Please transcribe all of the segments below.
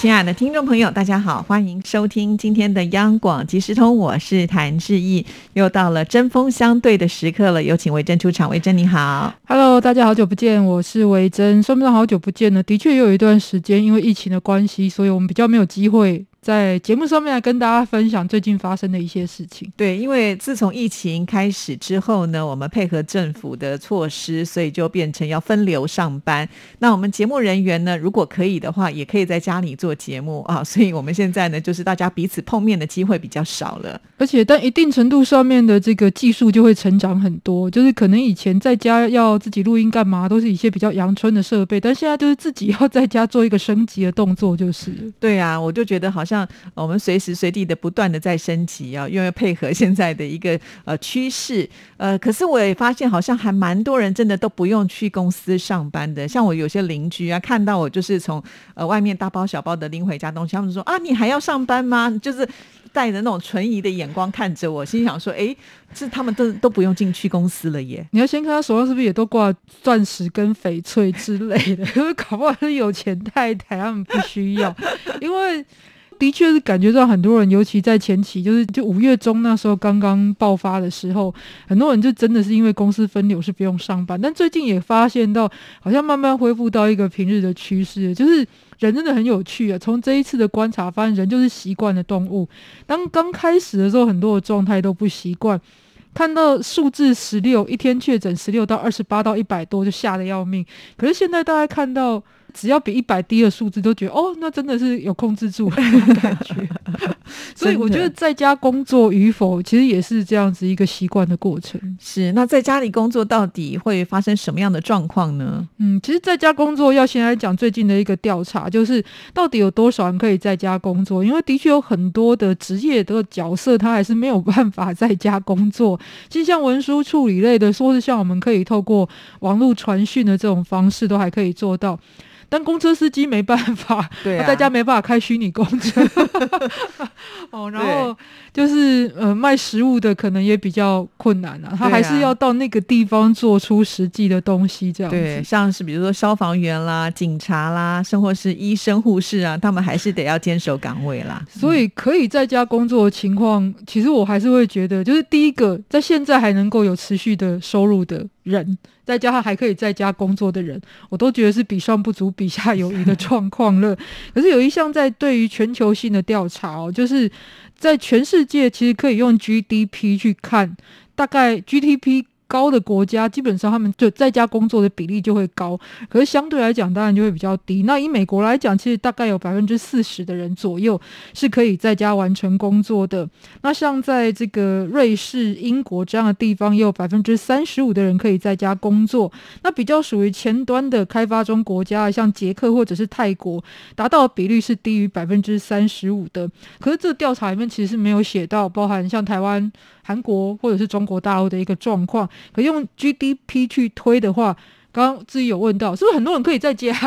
亲爱的听众朋友，大家好，欢迎收听今天的央广即时通，我是谭志毅，又到了针锋相对的时刻了，有请维珍出场。维珍你好，Hello，大家好久不见，我是维珍，算不算好久不见呢？的确有一段时间，因为疫情的关系，所以我们比较没有机会。在节目上面来跟大家分享最近发生的一些事情。对，因为自从疫情开始之后呢，我们配合政府的措施，所以就变成要分流上班。那我们节目人员呢，如果可以的话，也可以在家里做节目啊。所以我们现在呢，就是大家彼此碰面的机会比较少了。而且，但一定程度上面的这个技术就会成长很多。就是可能以前在家要自己录音干嘛，都是一些比较阳春的设备，但现在就是自己要在家做一个升级的动作，就是。对啊，我就觉得好像。像我们随时随地的不断的在升级啊，因为配合现在的一个呃趋势，呃，可是我也发现好像还蛮多人真的都不用去公司上班的。像我有些邻居啊，看到我就是从呃外面大包小包的拎回家东西，他们说啊，你还要上班吗？就是带着那种存疑的眼光看着我，心想说，哎，这他们都都不用进去公司了耶。你要先看他手上是不是也都挂钻石跟翡翠之类的，因 为搞不好是有钱太太，他们不需要，因为。的确是感觉到很多人，尤其在前期，就是就五月中那时候刚刚爆发的时候，很多人就真的是因为公司分流是不用上班。但最近也发现到，好像慢慢恢复到一个平日的趋势，就是人真的很有趣啊。从这一次的观察发现，人就是习惯的动物。当刚开始的时候，很多的状态都不习惯，看到数字十六一天确诊十六到二十八到一百多就吓得要命。可是现在大家看到。只要比一百低的数字，都觉得哦，那真的是有控制住 的感觉。所以我觉得在家工作与否，其实也是这样子一个习惯的过程。是，那在家里工作到底会发生什么样的状况呢？嗯，其实在家工作要先来讲最近的一个调查，就是到底有多少人可以在家工作？因为的确有很多的职业的角色，他还是没有办法在家工作。其实像文书处理类的，说是像我们可以透过网络传讯的这种方式，都还可以做到。但公车司机没办法，他在家没办法开虚拟公车。哦，然后就是呃卖食物的可能也比较困难啊，他还是要到那个地方做出实际的东西这样。对，像是比如说消防员啦、警察啦，甚或是医生、护士啊，他们还是得要坚守岗位啦。所以可以在家工作的情况，其实我还是会觉得，就是第一个，在现在还能够有持续的收入的。人再加上还可以在家工作的人，我都觉得是比上不足，比下有余的状况了。可是有一项在对于全球性的调查哦，就是在全世界其实可以用 GDP 去看，大概 GDP。高的国家基本上他们就在家工作的比例就会高，可是相对来讲当然就会比较低。那以美国来讲，其实大概有百分之四十的人左右是可以在家完成工作的。那像在这个瑞士、英国这样的地方，也有百分之三十五的人可以在家工作。那比较属于前端的开发中国家，像捷克或者是泰国，达到的比率是低于百分之三十五的。可是这个调查里面其实是没有写到，包含像台湾。韩国或者是中国大陆的一个状况，可用 GDP 去推的话，刚刚自己有问到，是不是很多人可以在家？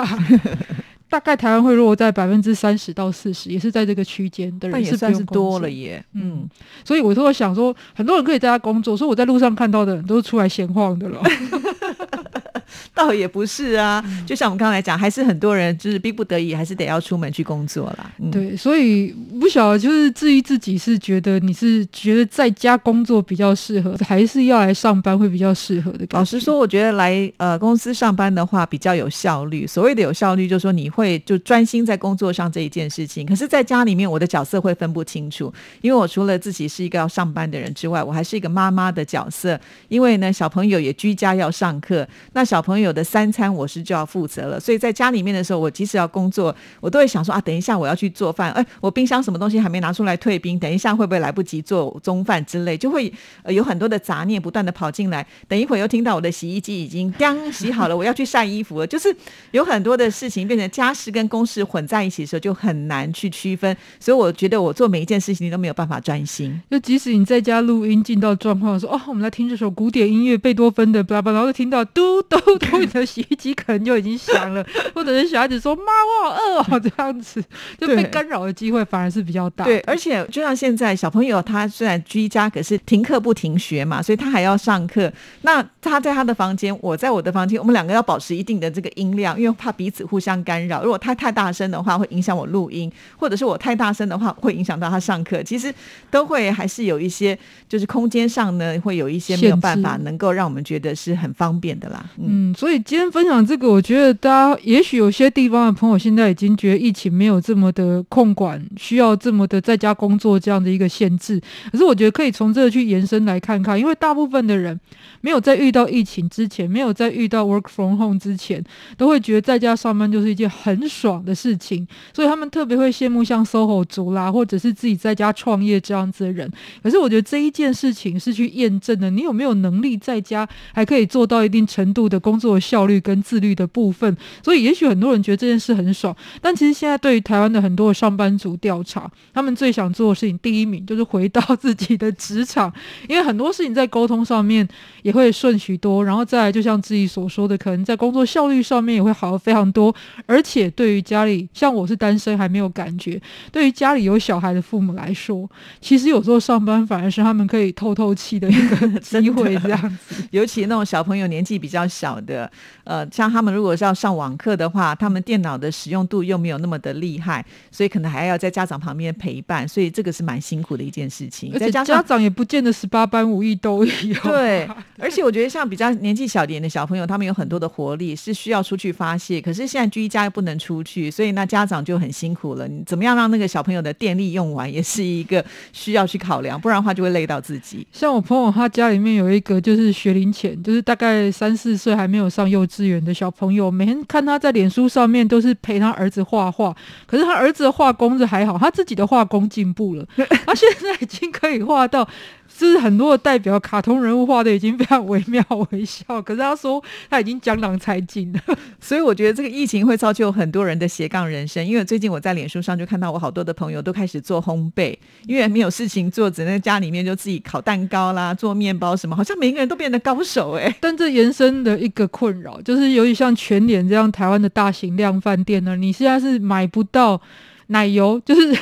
大概台湾会落在百分之三十到四十，也是在这个区间的人是算是多了耶。嗯，所以我都会想说，很多人可以在家工作，所以我在路上看到的人都是出来闲晃的了。倒也不是啊，就像我们刚才讲，还是很多人就是逼不得已，还是得要出门去工作啦。对，所以不晓得就是至于自己是觉得你是觉得在家工作比较适合，还是要来上班会比较适合的？老实说，我觉得来呃公司上班的话比较有效率。所谓的有效率，就是说你会就专心在工作上这一件事情。可是，在家里面，我的角色会分不清楚，因为我除了自己是一个要上班的人之外，我还是一个妈妈的角色。因为呢，小朋友也居家要上课，那小朋友。的三餐我是就要负责了，所以在家里面的时候，我即使要工作，我都会想说啊，等一下我要去做饭，哎，我冰箱什么东西还没拿出来退冰，等一下会不会来不及做中饭之类，就会呃有很多的杂念不断的跑进来。等一会儿又听到我的洗衣机已经刚洗好了，我要去晒衣服了，就是有很多的事情变成家事跟公事混在一起的时候，就很难去区分。所以我觉得我做每一件事情你都没有办法专心。就即使你在家录音进到状况说哦，我们来听这首古典音乐贝多芬的，巴拉巴，然后听到嘟嘟嘟。候你的洗衣机可能就已经响了，或者是小孩子说妈我好饿哦这样子，就被干扰的机会反而是比较大。对，而且就像现在小朋友，他虽然居家，可是停课不停学嘛，所以他还要上课。那他在他的房间，我在我的房间，我们两个要保持一定的这个音量，因为怕彼此互相干扰。如果他太大声的话，会影响我录音；或者是我太大声的话，会影响到他上课。其实都会还是有一些，就是空间上呢，会有一些没有办法能够让我们觉得是很方便的啦。嗯，嗯，所以今天分享这个，我觉得大家也许有些地方的朋友现在已经觉得疫情没有这么的控管，需要这么的在家工作这样的一个限制。可是我觉得可以从这个去延伸来看看，因为大部分的人没有在遇到疫情之前，没有在遇到 work from home 之前，都会觉得在家上班就是一件很爽的事情，所以他们特别会羡慕像 SOHO 族啦，或者是自己在家创业这样子的人。可是我觉得这一件事情是去验证的，你有没有能力在家还可以做到一定程度的工作效率跟自律的部分。所以也许很多人觉得这件事很爽，但其实现在对于台湾的很多的上班族调查，他们最想做的事情第一名就是回到自己的职场，因为很多事情在沟通上面也会顺许多，然后再来就像自己所说的，可能在工作效率上面也会好非常多，而且对于家里像我是单身还没有感觉，对于家里有小孩的父母来说，其实有时候上班反而是他们可以透透气的一个 机会，这样子。尤其那种小朋友年纪比较小的，呃，像他们如果是要上网课的话，他们电脑的使用度又没有那么的厉害，所以可能还要在家长旁边陪伴，所以这个是蛮辛苦的一件事情。而且家长也不见得十八般武艺都有。对，而且我觉得像比较年纪小点的小朋友，他们有很多的活力，是需要出去发泄。可是现在居家又不能出去，所以那家长就很辛苦了。你怎么样让那个小朋友的电力用完，也是一个需要去考量，不然的话就会累到自己。像我朋友，他家里面有一个就是学龄前，就是大概三四岁还没有上幼稚园的小朋友，每天看他在脸书上面都是陪他儿子画画，可是他儿子的画工是还好，他自己的画工进步了，他现在已经可以画到。就是很多的代表卡通人物画的已经非常惟妙惟肖，可是他说他已经江郎才尽了。所以我觉得这个疫情会造就很多人的斜杠人生。因为最近我在脸书上就看到我好多的朋友都开始做烘焙，因为没有事情做，只能在家里面就自己烤蛋糕啦、做面包什么，好像每个人都变得高手哎、但这延伸的一个困扰，就是由于像全联这样台湾的大型量饭店呢，你现在是买不到奶油，就是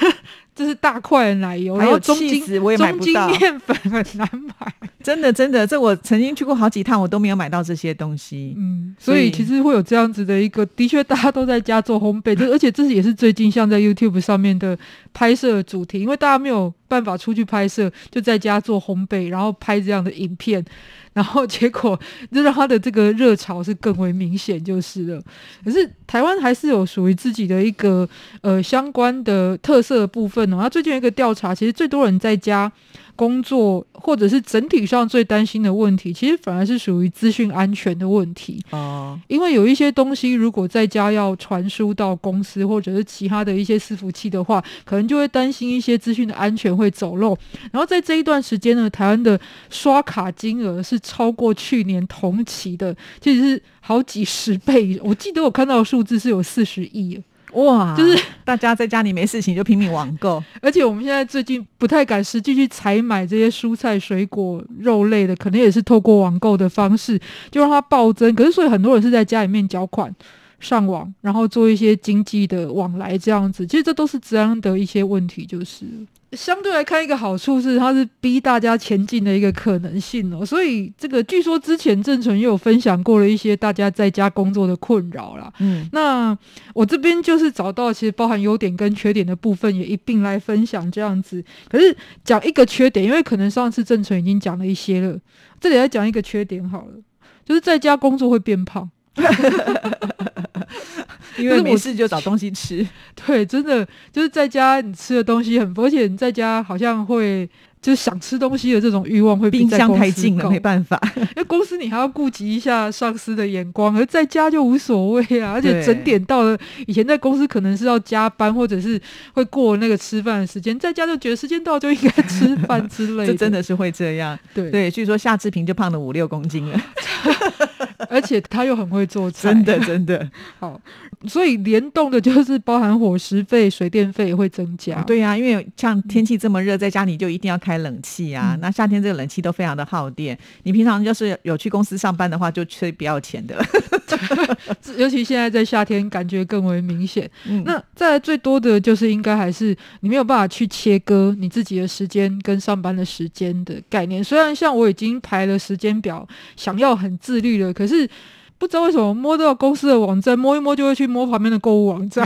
就是大块的奶油，还有中筋 cheese 我也买中筋面粉很难买。真的真的，这我曾经去过好几趟，我都没有买到这些东西。嗯，所以其实会有这样子的一个，的确大家都在家做烘焙，这而且这也是最近像在 YouTube 上面的拍摄主题，因为大家没有办法出去拍摄，就在家做烘焙，然后拍这样的影片，然后结果就让他的这个热潮是更为明显就是了。可是台湾还是有属于自己的一个呃相关的特色的部分哦。那最近一个调查，其实最多人在家。工作或者是整体上最担心的问题，其实反而是属于资讯安全的问题。哦，因为有一些东西，如果在家要传输到公司或者是其他的一些伺服器的话，可能就会担心一些资讯的安全会走漏。然后在这一段时间呢，台湾的刷卡金额是超过去年同期的，其实是好几十倍。我记得我看到的数字是有四十亿了。哇，就是大家在家里没事情就拼命网购，而且我们现在最近不太敢实际去采买这些蔬菜、水果、肉类的，可能也是透过网购的方式，就让它暴增。可是所以很多人是在家里面缴款、上网，然后做一些经济的往来这样子。其实这都是治安的一些问题，就是。相对来看，一个好处是它是逼大家前进的一个可能性哦，所以这个据说之前郑纯也有分享过了一些大家在家工作的困扰啦。嗯，那我这边就是找到其实包含优点跟缺点的部分，也一并来分享这样子。可是讲一个缺点，因为可能上次郑纯已经讲了一些了，这里来讲一个缺点好了，就是在家工作会变胖。因为没事就找东西吃，对，真的就是在家你吃的东西很，而且你在家好像会就是想吃东西的这种欲望会比冰箱太近了，没办法。因为公司你还要顾及一下上司的眼光，而在家就无所谓啊。而且整点到了，以前在公司可能是要加班，或者是会过那个吃饭的时间，在家就觉得时间到就应该吃饭之类的。这真的是会这样。对对，据说夏志平就胖了五六公斤了。而且他又很会做菜，真的真的。好，所以联动的就是包含伙食费、水电费也会增加。对呀、因为像天气这么热，在家里就一定要开冷气啊。嗯那夏天这个冷气都非常的耗电，你平常要是有去公司上班的话，就吹不要钱的 了。尤其现在在夏天，感觉更为明显。嗯那再来最多的就是应该还是你没有办法去切割你自己的时间跟上班的时间的概念。虽然像我已经排了时间表，想要很自律了，可是。不知道为什么摸到公司的网站，摸一摸就会去摸旁边的购物网站，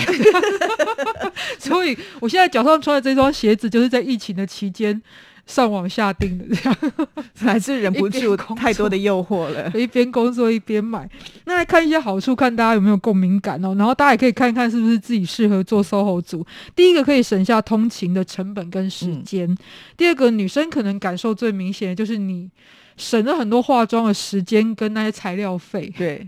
所以我现在脚上穿的这双鞋子，就是在疫情的期间上网下订的，这样。还是忍不住太多的诱惑了。一边工作一边买。那来看一些好处，看大家有没有共鸣感哦。然后大家也可以看看是不是自己适合做 SOHO 族。第一个可以省下通勤的成本跟时间，第二个女生可能感受最明显的就是你省了很多化妆的时间跟那些材料费。对，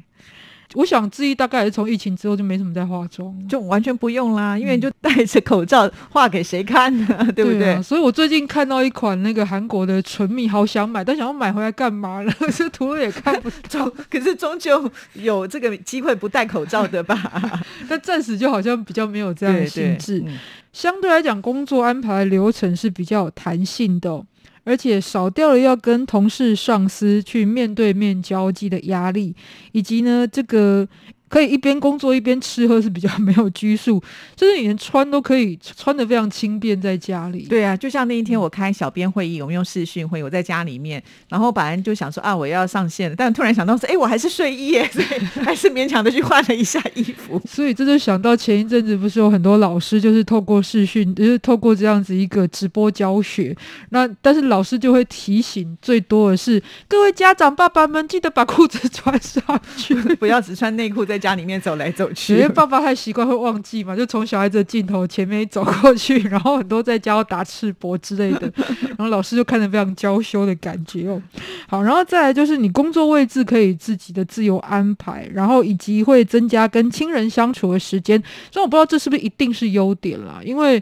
我想志毅大概也是从疫情之后就没什么在化妆。就完全不用啦，因为你就戴着口罩画给谁看呢？对不对？啊？所以我最近看到一款那个韩国的唇蜜，好想买，但想要买回来干嘛呢？这图了也看不终可是终究有这个机会不戴口罩的吧？但暂时就好像比较没有这样的性质。嗯相对来讲，工作安排流程是比较有弹性的哦、而且少掉了要跟同事、上司去面对面交际的压力，以及呢，这个可以一边工作一边吃喝是比较没有拘束，就是你连穿都可以穿的非常轻便，在家里。对啊，就像那一天我开小编会议，我们用视讯会，我在家里面，然后本来就想说啊，我要上线了，但突然想到说，哎，我还是睡衣耶，所以还是勉强的去换了一下衣服。所以这就想到前一阵子不是有很多老师就是透过视讯，就是透过这样子一个直播教学，那但是老师就会提醒，最多的是各位家长爸爸们记得把裤子穿上去。不要只穿内裤在家里面走来走去因去为。爸爸太习惯会忘记嘛，就从小孩子的镜头前面走过去，然后很多在家要打赤膊之类的，然后老师就看着非常娇羞的感觉哦。好，然后再来就是你工作位置可以自己的自由安排，然后以及会增加跟亲人相处的时间。虽然我不知道这是不是一定是优点啦，因为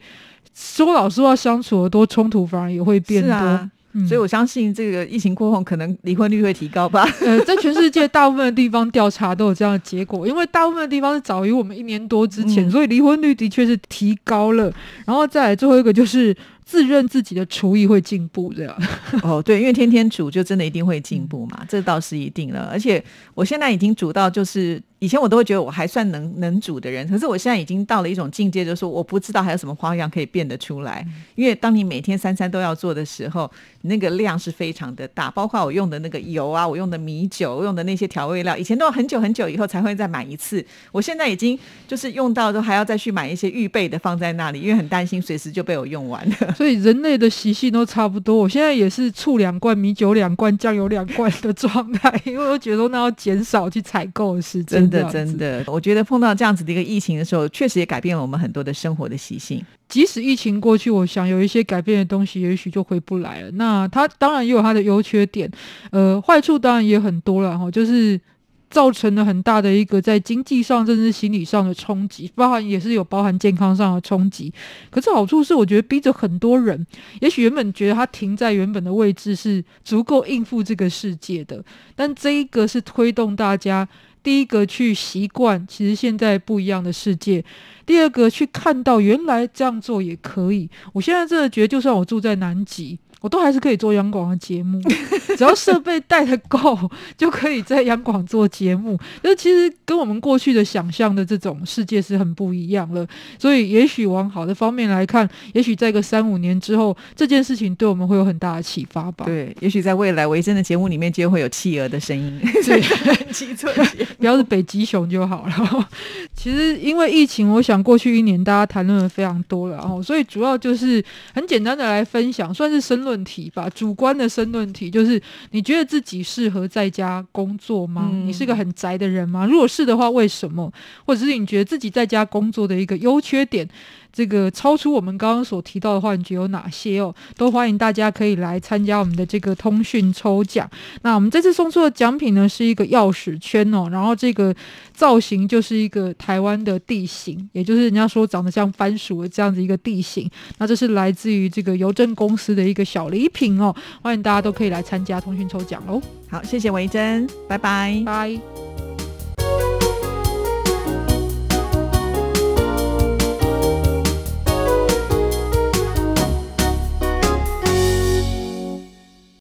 说老实话，相处的多，冲突反而也会变多。啊，嗯所以我相信这个疫情过后，可能离婚率会提高吧。呃，在全世界大部分的地方调查都有这样的结果，因为大部分的地方是早于我们一年多之前，嗯所以离婚率的确是提高了。然后再来最后一个就是自认自己的厨艺会进步，这样。哦，对，因为天天煮就真的一定会进步嘛，这倒是一定了。而且我现在已经煮到，就是以前我都会觉得我还算能能煮的人，可是我现在已经到了一种境界，就是说我不知道还有什么花样可以变得出来。因为当你每天三餐都要做的时候，那个量是非常的大，包括我用的那个油啊，我用的米酒，我用的那些调味料，以前都要很久很久以后才会再买一次，我现在已经就是用到都还要再去买一些预备的放在那里，因为很担心随时就被我用完了。所以人类的习性都差不多。我现在也是醋两罐、米酒两罐、酱油两罐的状态，因为我觉得那要减少去采购的时间。真的这样子真的，我觉得碰到这样子的一个疫情的时候，确实也改变了我们很多的生活的习性。即使疫情过去，我想有一些改变的东西，也许就回不来了。那它当然也有它的优缺点，呃，坏处当然也很多了哈，就是造成了很大的一个在经济上甚至心理上的冲击，包含也是有包含健康上的冲击。可是好处是，我觉得逼着很多人，也许原本觉得他停在原本的位置是足够应付这个世界的，但这一个是推动大家。第一个去习惯，其实现在不一样的世界，第二个去看到原来这样做也可以。我现在真的觉得，就算我住在南极，我都还是可以做央广的节目，只要设备带的够，就可以在央广做节目。就是其实跟我们过去的想象的这种世界是很不一样了。所以也许往好的方面来看，也许在个三五年之后，这件事情对我们会有很大的启发吧。对，也许在未来维珍的节目里面就会有企鹅的声音，对七做节目不要是北极熊就好了。其实因为疫情，我想过去一年大家谈论的非常多了，然后所以主要就是很简单的来分享，算是申论题吧，主观的申论题，就是你觉得自己适合在家工作吗？嗯你是个很宅的人吗？如果是的话，为什么？或者是你觉得自己在家工作的一个优缺点？这个超出我们刚刚所提到的幻觉有哪些哦？都欢迎大家可以来参加我们的这个通讯抽奖。那我们这次送出的奖品呢，是一个钥匙圈哦，然后这个造型就是一个台湾的地形，也就是人家说长得像番薯的这样子一个地形。那这是来自于这个邮政公司的一个小礼品哦，欢迎大家都可以来参加通讯抽奖喽。好，谢谢维珍，拜拜。拜。